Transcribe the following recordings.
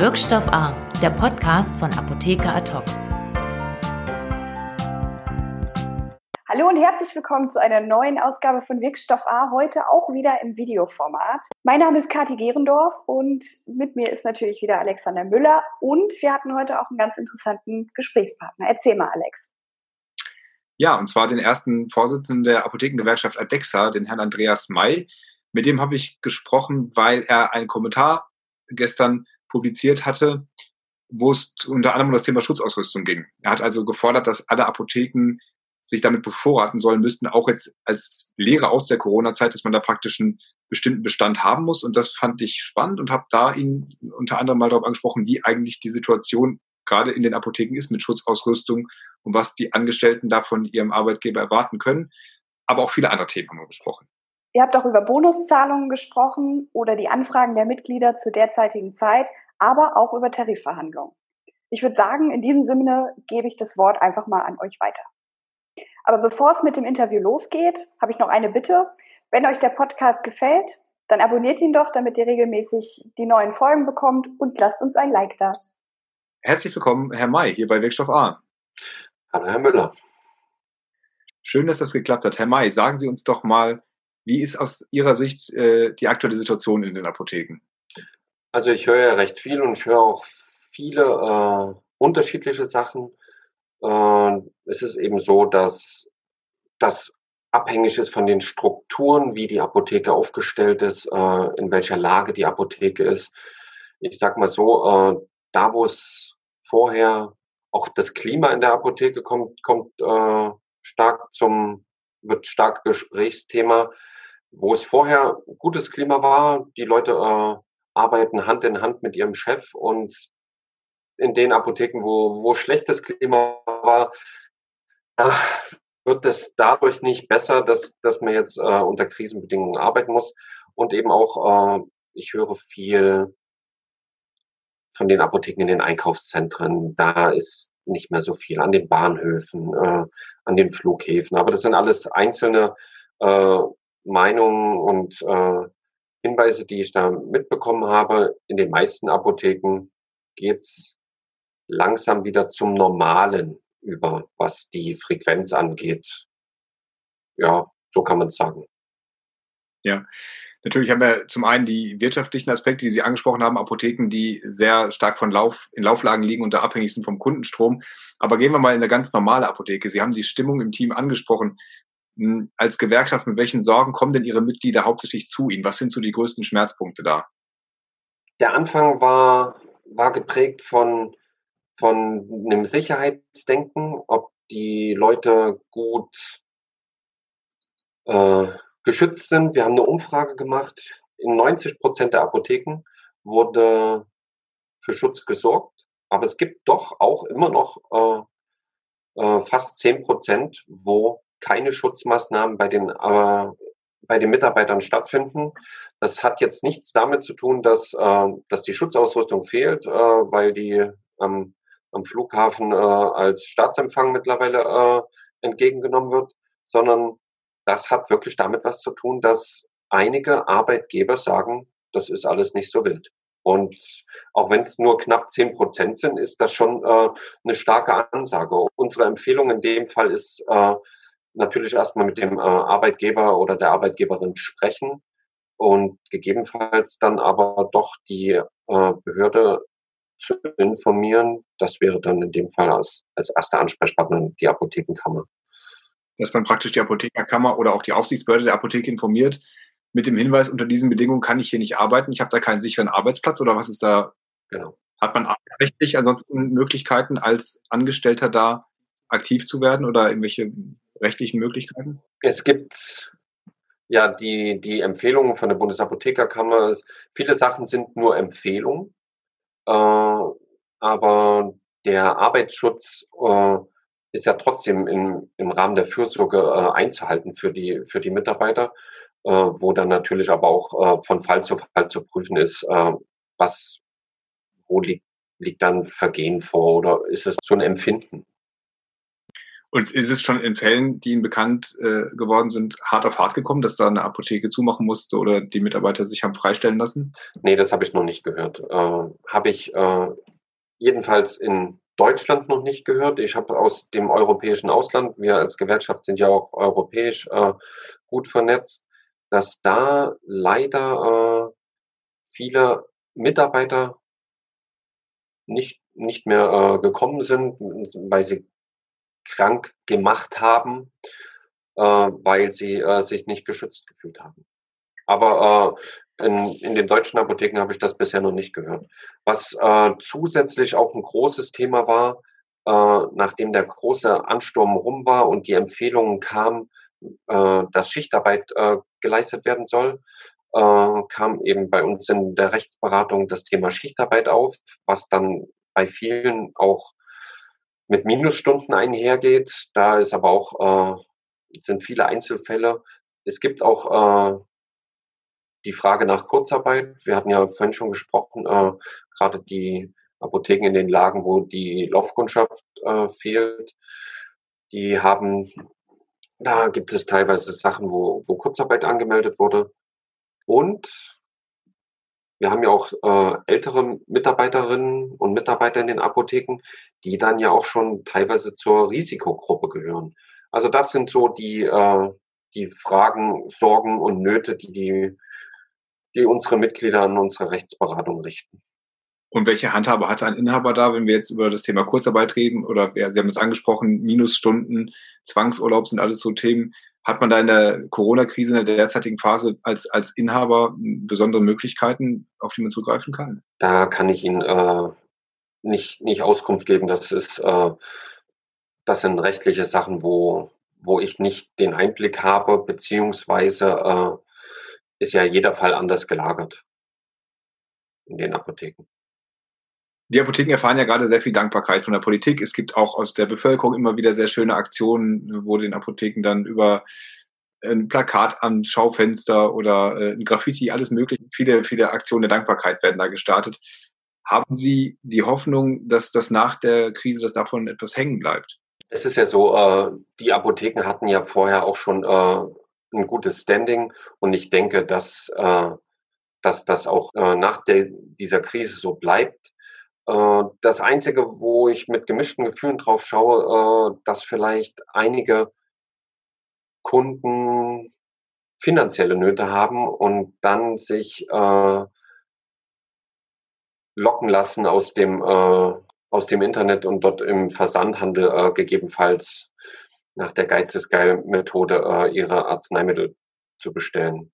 Wirkstoff A, der Podcast von Apotheker Ad Hallo und herzlich willkommen zu einer neuen Ausgabe von Wirkstoff A, heute auch wieder im Videoformat. Mein Name ist Kathi Gerendorf und mit mir ist natürlich wieder Alexander Müller und wir hatten heute auch einen ganz interessanten Gesprächspartner. Erzähl mal, Alex. Ja, und zwar den ersten Vorsitzenden der Apothekengewerkschaft Adexa, den Herrn Andreas May. Mit dem habe ich gesprochen, weil er einen Kommentar gestern publiziert hatte, wo es unter anderem um das Thema Schutzausrüstung ging. Er hat also gefordert, dass alle Apotheken sich damit bevorraten sollen müssten, auch jetzt als Lehre aus der Corona-Zeit, dass man da praktisch einen bestimmten Bestand haben muss. Und das fand ich spannend und habe da ihn unter anderem mal darauf angesprochen, wie eigentlich die Situation gerade in den Apotheken ist mit Schutzausrüstung und was die Angestellten da von ihrem Arbeitgeber erwarten können. Aber auch viele andere Themen haben wir besprochen. Ihr habt auch über Bonuszahlungen gesprochen oder die Anfragen der Mitglieder zur derzeitigen Zeit, aber auch über Tarifverhandlungen. Ich würde sagen, in diesem Sinne gebe ich das Wort einfach mal an euch weiter. Aber bevor es mit dem Interview losgeht, habe ich noch eine Bitte. Wenn euch der Podcast gefällt, dann abonniert ihn doch, damit ihr regelmäßig die neuen Folgen bekommt und lasst uns ein Like da. Herzlich willkommen, Herr May, hier bei Wirkstoff A. Hallo, Herr Müller. Schön, dass das geklappt hat. Herr May, sagen Sie uns doch mal, wie ist aus Ihrer Sicht äh, die aktuelle Situation in den Apotheken? Also ich höre ja recht viel und ich höre auch viele äh, unterschiedliche Sachen. Äh, es ist eben so, dass das abhängig ist von den Strukturen, wie die Apotheke aufgestellt ist, äh, in welcher Lage die Apotheke ist. Ich sag mal so, äh, da wo es vorher auch das Klima in der Apotheke kommt, kommt äh, stark zum, wird stark Gesprächsthema. Wo es vorher gutes Klima war, die Leute äh, arbeiten Hand in Hand mit ihrem Chef und in den Apotheken, wo, wo schlechtes Klima war, wird es dadurch nicht besser, dass, dass man jetzt äh, unter Krisenbedingungen arbeiten muss. Und eben auch, äh, ich höre viel von den Apotheken in den Einkaufszentren. Da ist nicht mehr so viel an den Bahnhöfen, äh, an den Flughäfen. Aber das sind alles einzelne äh, Meinungen und äh, Hinweise, die ich da mitbekommen habe. In den meisten Apotheken geht's langsam wieder zum Normalen über, was die Frequenz angeht. Ja, so kann man sagen. Ja, natürlich haben wir zum einen die wirtschaftlichen Aspekte, die Sie angesprochen haben, Apotheken, die sehr stark von Lauf, in Lauflagen liegen und da abhängig sind vom Kundenstrom. Aber gehen wir mal in eine ganz normale Apotheke. Sie haben die Stimmung im Team angesprochen. Hm, als Gewerkschaft, mit welchen Sorgen kommen denn Ihre Mitglieder hauptsächlich zu Ihnen? Was sind so die größten Schmerzpunkte da? Der Anfang war, war geprägt von, von einem Sicherheitsdenken, ob die Leute gut äh, geschützt sind. Wir haben eine Umfrage gemacht. In 90 Prozent der Apotheken wurde für Schutz gesorgt. Aber es gibt doch auch immer noch äh, äh, fast 10 Prozent, wo keine Schutzmaßnahmen bei den, äh, bei den Mitarbeitern stattfinden. Das hat jetzt nichts damit zu tun, dass, äh, dass die Schutzausrüstung fehlt, äh, weil die ähm, am Flughafen äh, als Staatsempfang mittlerweile äh, entgegengenommen wird, sondern das hat wirklich damit was zu tun, dass einige Arbeitgeber sagen, das ist alles nicht so wild. Und auch wenn es nur knapp zehn Prozent sind, ist das schon äh, eine starke Ansage. Unsere Empfehlung in dem Fall ist, äh, natürlich erstmal mit dem äh, Arbeitgeber oder der Arbeitgeberin sprechen und gegebenenfalls dann aber doch die äh, Behörde zu informieren. Das wäre dann in dem Fall als, als erster Ansprechpartner die Apothekenkammer. Dass man praktisch die Apothekerkammer oder auch die Aufsichtsbehörde der Apotheke informiert, mit dem Hinweis, unter diesen Bedingungen kann ich hier nicht arbeiten, ich habe da keinen sicheren Arbeitsplatz oder was ist da? Genau. Hat man rechtlich ansonsten Möglichkeiten, als Angestellter da aktiv zu werden oder irgendwelche rechtlichen Möglichkeiten? Es gibt ja die, die Empfehlungen von der Bundesapothekerkammer. Viele Sachen sind nur Empfehlungen, äh, aber der Arbeitsschutz äh, ist ja trotzdem in, im Rahmen der Fürsorge äh, einzuhalten für die, für die Mitarbeiter, äh, wo dann natürlich aber auch äh, von Fall zu Fall zu prüfen ist, äh, was, wo liegt, liegt dann Vergehen vor oder ist es so ein Empfinden? Und ist es schon in Fällen, die Ihnen bekannt äh, geworden sind, hart auf hart gekommen, dass da eine Apotheke zumachen musste oder die Mitarbeiter sich haben freistellen lassen? Nee, das habe ich noch nicht gehört. Äh, habe ich äh, jedenfalls in Deutschland noch nicht gehört. Ich habe aus dem europäischen Ausland, wir als Gewerkschaft sind ja auch europäisch äh, gut vernetzt, dass da leider äh, viele Mitarbeiter nicht, nicht mehr äh, gekommen sind, weil sie krank gemacht haben, äh, weil sie äh, sich nicht geschützt gefühlt haben. Aber äh, in, in den deutschen Apotheken habe ich das bisher noch nicht gehört. Was äh, zusätzlich auch ein großes Thema war, äh, nachdem der große Ansturm rum war und die Empfehlungen kamen, äh, dass Schichtarbeit geleistet werden soll, kam eben bei uns in der Rechtsberatung das Thema Schichtarbeit auf, was dann bei vielen auch mit Minusstunden einhergeht. Da ist aber auch, äh, sind viele Einzelfälle. Es gibt auch äh, die Frage nach Kurzarbeit. Wir hatten ja vorhin schon gesprochen, äh, gerade die Apotheken in den Lagen, wo die Laufkundschaft äh, fehlt, die haben, da gibt es teilweise Sachen, wo, wo Kurzarbeit angemeldet wurde. Und wir haben ja auch äh, ältere Mitarbeiterinnen und Mitarbeiter in den Apotheken, die dann ja auch schon teilweise zur Risikogruppe gehören. Also das sind so die, äh, die Fragen, Sorgen und Nöte, die, die, die unsere Mitglieder an unsere Rechtsberatung richten. Und welche Handhabe hat ein Inhaber da, wenn wir jetzt über das Thema Kurzarbeit reden? Oder ja, Sie haben es angesprochen, Minusstunden, Zwangsurlaub sind alles so Themen. Hat man da in der Corona-Krise, in der derzeitigen Phase als, als Inhaber besondere Möglichkeiten, auf die man zugreifen kann? Da kann ich Ihnen äh, nicht, nicht Auskunft geben. Das ist, äh, das sind rechtliche Sachen, wo, wo ich nicht den Einblick habe, beziehungsweise äh, ist ja jeder Fall anders gelagert in den Apotheken. Die Apotheken erfahren ja gerade sehr viel Dankbarkeit von der Politik. Es gibt auch aus der Bevölkerung immer wieder sehr schöne Aktionen, wo den Apotheken dann über ein Plakat am Schaufenster oder äh, ein Graffiti, alles mögliche, viele, viele Aktionen der Dankbarkeit werden da gestartet. Haben Sie die Hoffnung, dass das nach der Krise, dass davon etwas hängen bleibt? Es ist ja so, äh, die Apotheken hatten ja vorher auch schon äh, ein gutes Standing und ich denke, dass, dass das auch nach dieser Krise so bleibt. Äh, das Einzige, wo ich mit gemischten Gefühlen drauf schaue, äh, dass vielleicht einige Kunden finanzielle Nöte haben und dann sich äh, locken lassen aus dem, aus dem Internet und dort im Versandhandel gegebenenfalls nach der Geiz ist geil Methode ihre Arzneimittel zu bestellen.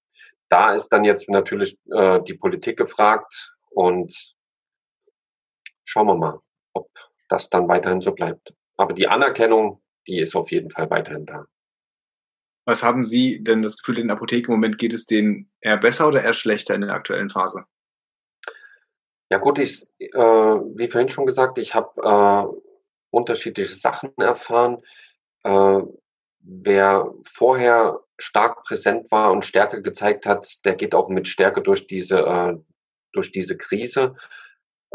Da ist dann jetzt natürlich die Politik gefragt und schauen wir mal, ob das dann weiterhin so bleibt. Aber die Anerkennung, die ist auf jeden Fall weiterhin da. Was haben Sie denn das Gefühl, in der Apotheke im Moment geht es denen eher besser oder eher schlechter in der aktuellen Phase? Ja gut, ich, äh, wie vorhin schon gesagt, ich habe äh, unterschiedliche Sachen erfahren. Äh, wer vorher stark präsent war und Stärke gezeigt hat, der geht auch mit Stärke durch diese, äh, durch diese Krise.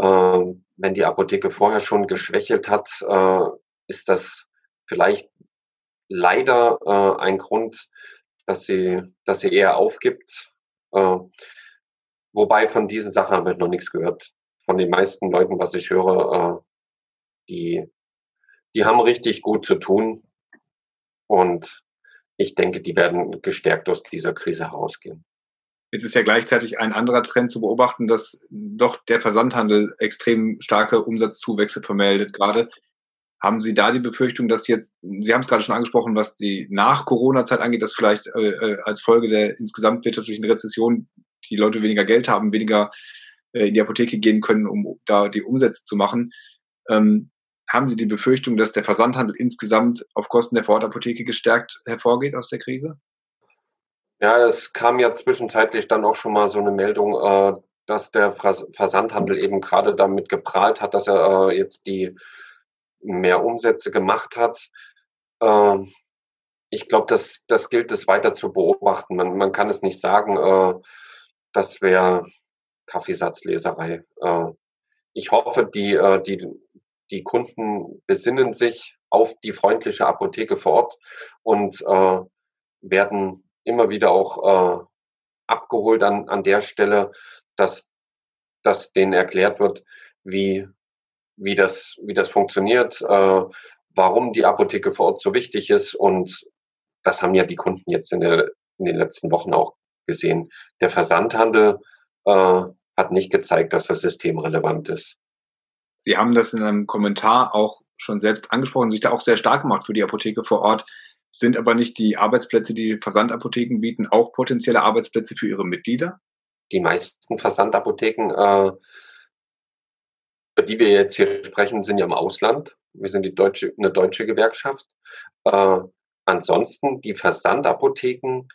Ähm, wenn die Apotheke vorher schon geschwächelt hat, äh, ist das vielleicht leider äh, ein Grund, dass sie, dass sie eher aufgibt. Äh, wobei von diesen Sachen habe ich noch nichts gehört. Von den meisten Leuten, was ich höre, die, die haben richtig gut zu tun. Und ich denke, die werden gestärkt aus dieser Krise herausgehen. Jetzt ist ja gleichzeitig ein anderer Trend zu beobachten, dass doch der Versandhandel extrem starke Umsatzzuwächse vermeldet. Gerade haben Sie da die Befürchtung, dass jetzt, Sie haben es gerade schon angesprochen, was die Nach-Corona-Zeit angeht, dass vielleicht äh, äh, als Folge der insgesamt wirtschaftlichen Rezession die Leute weniger Geld haben, weniger äh, in die Apotheke gehen können, um da die Umsätze zu machen. Ähm, haben Sie die Befürchtung, dass der Versandhandel insgesamt auf Kosten der Vorortapotheke gestärkt hervorgeht aus der Krise? Ja, es kam ja zwischenzeitlich dann auch schon mal so eine Meldung, äh, dass der Versandhandel eben gerade damit geprahlt hat, dass er äh, jetzt die mehr Umsätze gemacht hat. Äh, ich glaube, das, das gilt es weiter zu beobachten. Man, man kann es nicht sagen, äh, das wäre Kaffeesatzleserei. Äh, ich hoffe, die, äh, die, die Kunden besinnen sich auf die freundliche Apotheke vor Ort und werden immer wieder auch äh, abgeholt an, an der Stelle, dass, dass denen erklärt wird, wie, wie, das, wie das funktioniert, äh, warum die Apotheke vor Ort so wichtig ist. Und das haben ja die Kunden jetzt in, der, in den letzten Wochen auch gesehen. Der Versandhandel äh, hat nicht gezeigt, dass das System relevant ist. Sie haben das in einem Kommentar auch schon selbst angesprochen, sich da auch sehr stark gemacht für die Apotheke vor Ort. Sind aber nicht die Arbeitsplätze, die, Versandapotheken bieten, auch potenzielle Arbeitsplätze für ihre Mitglieder? Die meisten Versandapotheken, äh, über die wir jetzt hier sprechen, sind ja im Ausland. Wir sind die deutsche, eine deutsche Gewerkschaft. Äh, ansonsten die Versandapotheken,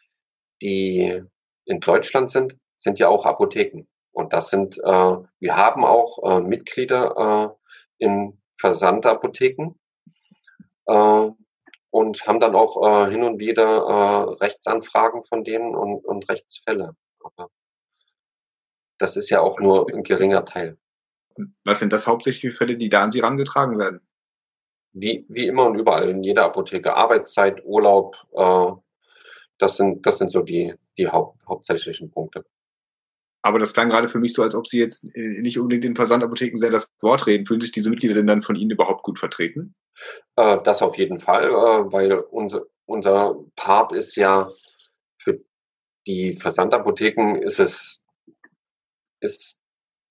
die in Deutschland sind, sind ja auch Apotheken. Und das sind, äh, wir haben auch äh, Mitglieder äh, in Versandapotheken äh, und haben dann auch äh, hin und wieder äh, Rechtsanfragen von denen und, und Rechtsfälle. Aber das ist ja auch nur ein geringer Teil. Was sind das hauptsächlich für Fälle, die da an Sie herangetragen werden? Wie, wie immer und überall, in jeder Apotheke. Arbeitszeit, Urlaub, äh, das, sind, das sind so die, die Haupt, hauptsächlichen Punkte. Aber das klang gerade für mich so, als ob Sie jetzt äh, nicht unbedingt in Versandapotheken sehr das Wort reden. Fühlen sich diese Mitglieder denn dann von Ihnen überhaupt gut vertreten? Äh, das auf jeden Fall, äh, weil unser, unser Part ist ja für die Versandapotheken ist es ist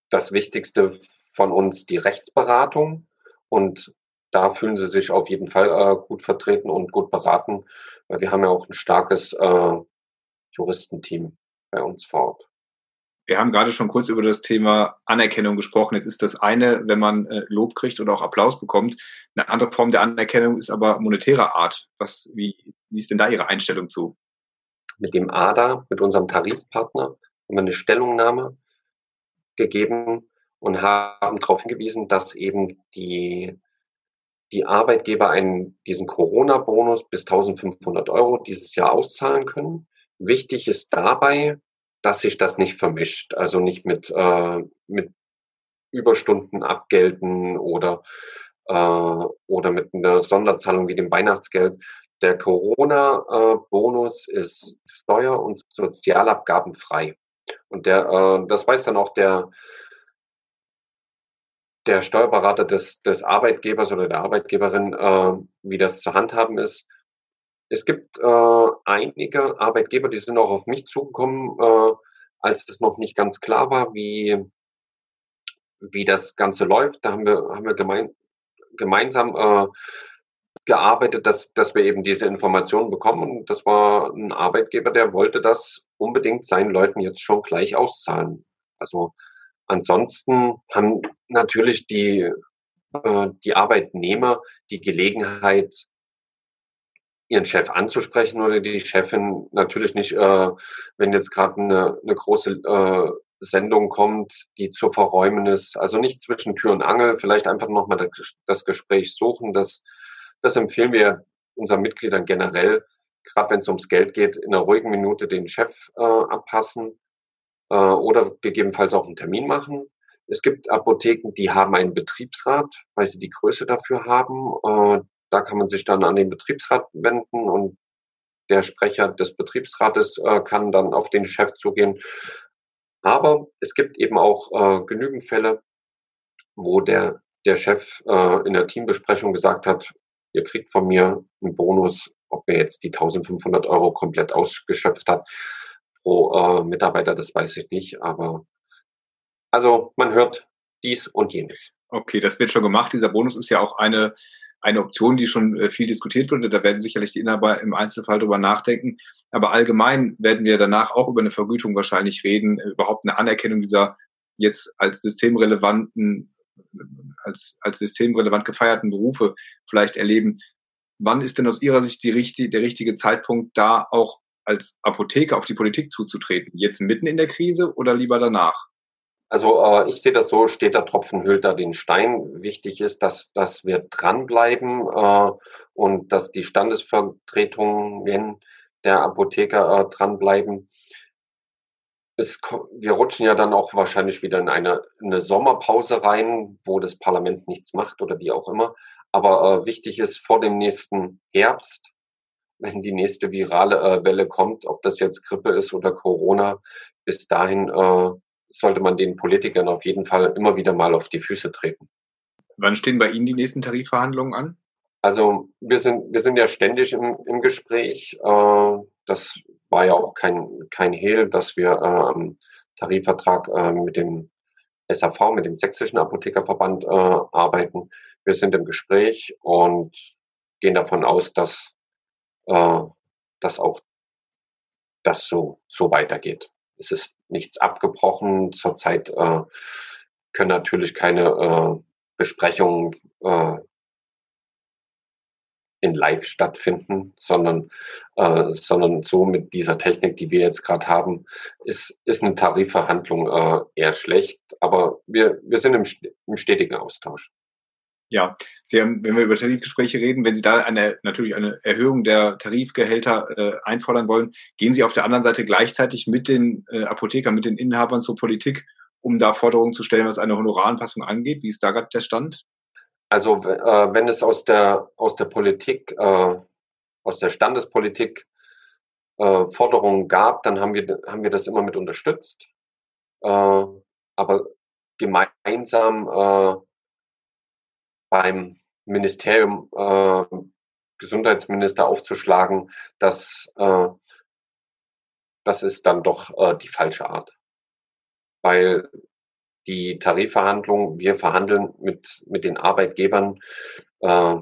das Wichtigste von uns die Rechtsberatung und da fühlen sie sich auf jeden Fall äh, gut vertreten und gut beraten, weil wir haben ja auch ein starkes äh, Juristenteam bei uns vor Ort. Wir haben gerade schon kurz über das Thema Anerkennung gesprochen. Jetzt ist das eine, wenn man äh, Lob kriegt oder auch Applaus bekommt. Eine andere Form der Anerkennung ist aber monetärer Art. Was, wie, wie ist denn da Ihre Einstellung zu? Mit dem ADA, mit unserem Tarifpartner, haben wir eine Stellungnahme gegeben und haben darauf hingewiesen, dass eben die, die Arbeitgeber einen, diesen Corona-Bonus bis 1500 Euro dieses Jahr auszahlen können. Wichtig ist dabei, dass sich das nicht vermischt, also nicht mit, äh, mit Überstunden abgelten oder, äh, oder mit einer Sonderzahlung wie dem Weihnachtsgeld. Der Corona-Bonus ist steuer- und sozialabgabenfrei. Und der, äh, das weiß dann auch der, der Steuerberater des, des Arbeitgebers oder der Arbeitgeberin, äh, wie das zu handhaben ist. Es gibt äh, einige Arbeitgeber, die sind auch auf mich zugekommen, äh, als es noch nicht ganz klar war, wie, wie das Ganze läuft. Da haben wir, haben wir gemein, gemeinsam äh, gearbeitet, dass, dass wir eben diese Informationen bekommen. Und das war ein Arbeitgeber, der wollte das unbedingt seinen Leuten jetzt schon gleich auszahlen. Also ansonsten haben natürlich die, äh, die Arbeitnehmer die Gelegenheit, ihren Chef anzusprechen oder die Chefin natürlich nicht, äh, wenn jetzt gerade eine, eine große äh, Sendung kommt, die zu verräumen ist. Also nicht zwischen Tür und Angel, vielleicht einfach nochmal das, das Gespräch suchen. Das, das empfehlen wir unseren Mitgliedern generell, gerade wenn es ums Geld geht, in einer ruhigen Minute den Chef äh, abpassen äh, oder gegebenenfalls auch einen Termin machen. Es gibt Apotheken, die haben einen Betriebsrat, weil sie die Größe dafür haben. Äh, da kann man sich dann an den Betriebsrat wenden und der Sprecher des Betriebsrates äh, kann dann auf den Chef zugehen. Aber es gibt eben auch äh, genügend Fälle, wo der, der Chef äh, in der Teambesprechung gesagt hat, ihr kriegt von mir einen Bonus, ob er jetzt die 1500 Euro komplett ausgeschöpft hat pro äh, Mitarbeiter, das weiß ich nicht. Aber also man hört dies und jenes. Okay, das wird schon gemacht. Dieser Bonus ist ja auch eine eine Option, die schon äh, viel diskutiert wurde. Da werden sicherlich die Inhaber im Einzelfall drüber nachdenken. Aber allgemein werden wir danach auch über eine Vergütung wahrscheinlich reden, äh, überhaupt eine Anerkennung dieser jetzt als systemrelevanten, als, als systemrelevant gefeierten Berufe vielleicht erleben. Wann ist denn aus Ihrer Sicht die richtige, der richtige Zeitpunkt, da auch als Apotheker auf die Politik zuzutreten? Jetzt mitten in der Krise oder lieber danach? Also äh, ich sehe das so, steht der Tropfen hüllt da den Stein. Wichtig ist, dass, dass wir dranbleiben äh, und dass die Standesvertretungen der Apotheker äh, dranbleiben. Es, wir rutschen ja dann auch wahrscheinlich wieder in eine, eine Sommerpause rein, wo das Parlament nichts macht oder wie auch immer. Aber äh, wichtig ist vor dem nächsten Herbst, wenn die nächste virale äh, Welle kommt, ob das jetzt Grippe ist oder Corona, bis dahin äh, sollte man den Politikern auf jeden Fall immer wieder mal auf die Füße treten. Wann stehen bei Ihnen die nächsten Tarifverhandlungen an? Also wir sind, wir sind ja ständig im, im Gespräch. Äh, das war ja auch kein, kein Hehl, dass wir äh, am Tarifvertrag äh, mit dem SAV, mit dem Sächsischen Apothekerverband äh, arbeiten. Wir sind im Gespräch und gehen davon aus, dass, äh, dass auch das so, so weitergeht. Es ist nichts abgebrochen. Zurzeit äh, können natürlich keine äh, Besprechungen äh, in Live stattfinden, sondern, äh, sondern so mit dieser Technik, die wir jetzt gerade haben, ist, ist eine Tarifverhandlung äh, eher schlecht. Aber wir, wir sind im, im stetigen Austausch. Ja, Sie haben, wenn wir über Tarifgespräche reden, wenn Sie da eine, natürlich eine Erhöhung der Tarifgehälter äh, einfordern wollen, gehen Sie auf der anderen Seite gleichzeitig mit den äh, Apothekern, mit den Inhabern zur Politik, um da Forderungen zu stellen, was eine Honoraranpassung angeht? Wie ist da gerade der Stand? Also äh, wenn es aus der aus der Politik, äh, aus der Standespolitik äh, Forderungen gab, dann haben wir haben wir das immer mit unterstützt. Äh, aber gemeinsam beim Ministerium äh, Gesundheitsminister aufzuschlagen, das äh, das ist dann doch äh, die falsche Art, weil die Tarifverhandlungen, wir verhandeln mit, mit den Arbeitgebern äh,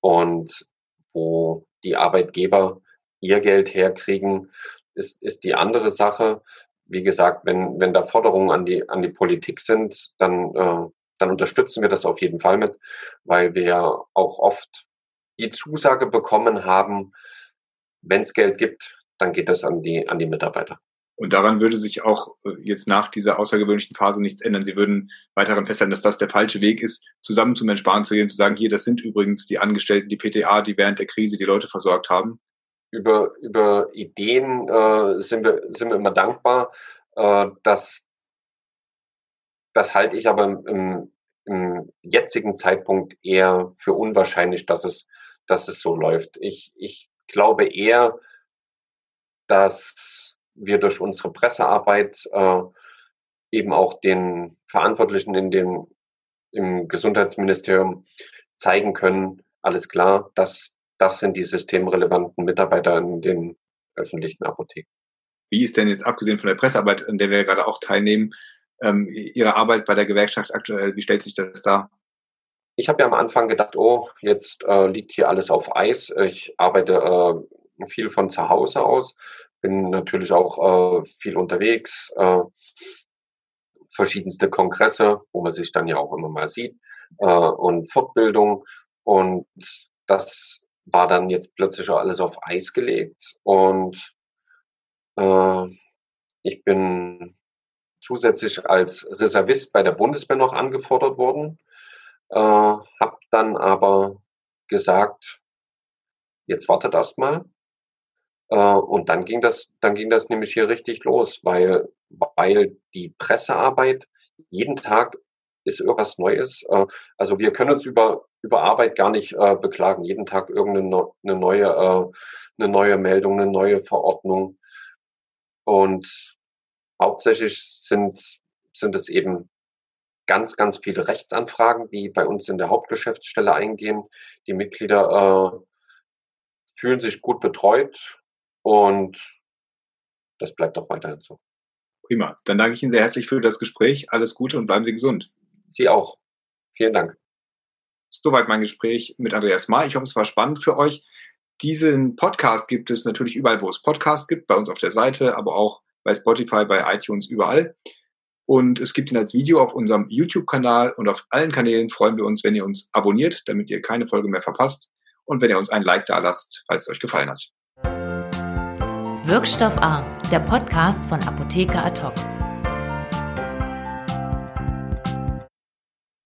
und wo die Arbeitgeber ihr Geld herkriegen, ist, ist die andere Sache. Wie gesagt, wenn, wenn da Forderungen an die, an die Politik sind, dann, äh, dann unterstützen wir das auf jeden Fall mit, weil wir auch oft die Zusage bekommen haben, wenn es Geld gibt, dann geht das an die, an die Mitarbeiter. Und daran würde sich auch äh, jetzt nach dieser außergewöhnlichen Phase nichts ändern. Sie würden weiterhin festhalten, dass das der falsche Weg ist, zusammen zum Entsparen zu gehen, zu sagen, hier, das sind übrigens die Angestellten, die PTA, die während der Krise die Leute versorgt haben. Über, über Ideen äh, sind, wir, sind wir immer dankbar. Äh, dass, das halte ich aber im, im jetzigen Zeitpunkt eher für unwahrscheinlich, dass es, dass es so läuft. Ich, ich glaube eher, dass wir durch unsere Pressearbeit äh, eben auch den Verantwortlichen in dem, im Gesundheitsministerium zeigen können, alles klar, das, das sind die systemrelevanten Mitarbeiter in den öffentlichen Apotheken. Wie ist denn jetzt abgesehen von der Pressearbeit, an der wir gerade auch teilnehmen, ähm, Ihre Arbeit bei der Gewerkschaft aktuell, wie stellt sich das dar? Ich habe ja am Anfang gedacht, oh, jetzt äh, liegt hier alles auf Eis. Ich arbeite äh, viel von zu Hause aus, bin natürlich auch äh, viel unterwegs, äh, verschiedenste Kongresse, wo man sich dann ja auch immer mal sieht, äh, und Fortbildung. Und das war dann jetzt plötzlich alles auf Eis gelegt. Und äh, ich bin zusätzlich als Reservist bei der Bundeswehr noch angefordert worden, äh, habe dann aber gesagt, jetzt wartet erst mal, äh, und dann ging das, dann ging das nämlich hier richtig los, weil, weil die Pressearbeit jeden Tag ist irgendwas Neues. Äh, also wir können uns über, über Arbeit gar nicht äh, beklagen. Jeden Tag irgendeine eine neue, äh, eine neue Meldung, eine neue Verordnung. Und hauptsächlich sind, sind es eben ganz, ganz viele Rechtsanfragen, die bei uns in der Hauptgeschäftsstelle eingehen. Die Mitglieder äh, fühlen sich gut betreut und das bleibt auch weiterhin so. Prima. Dann danke ich Ihnen sehr herzlich für das Gespräch. Alles Gute und bleiben Sie gesund. Sie auch. Vielen Dank. Soweit mein Gespräch mit Andreas May. Ich hoffe, es war spannend für euch. Diesen Podcast gibt es natürlich überall, wo es Podcasts gibt, bei uns auf der Seite, aber auch bei Spotify, bei iTunes, überall. Und es gibt ihn als Video auf unserem YouTube-Kanal und auf allen Kanälen freuen wir uns, wenn ihr uns abonniert, damit ihr keine Folge mehr verpasst und wenn ihr uns ein Like da lasst, falls es euch gefallen hat. Wirkstoff A, der Podcast von Apotheker Ad hoc.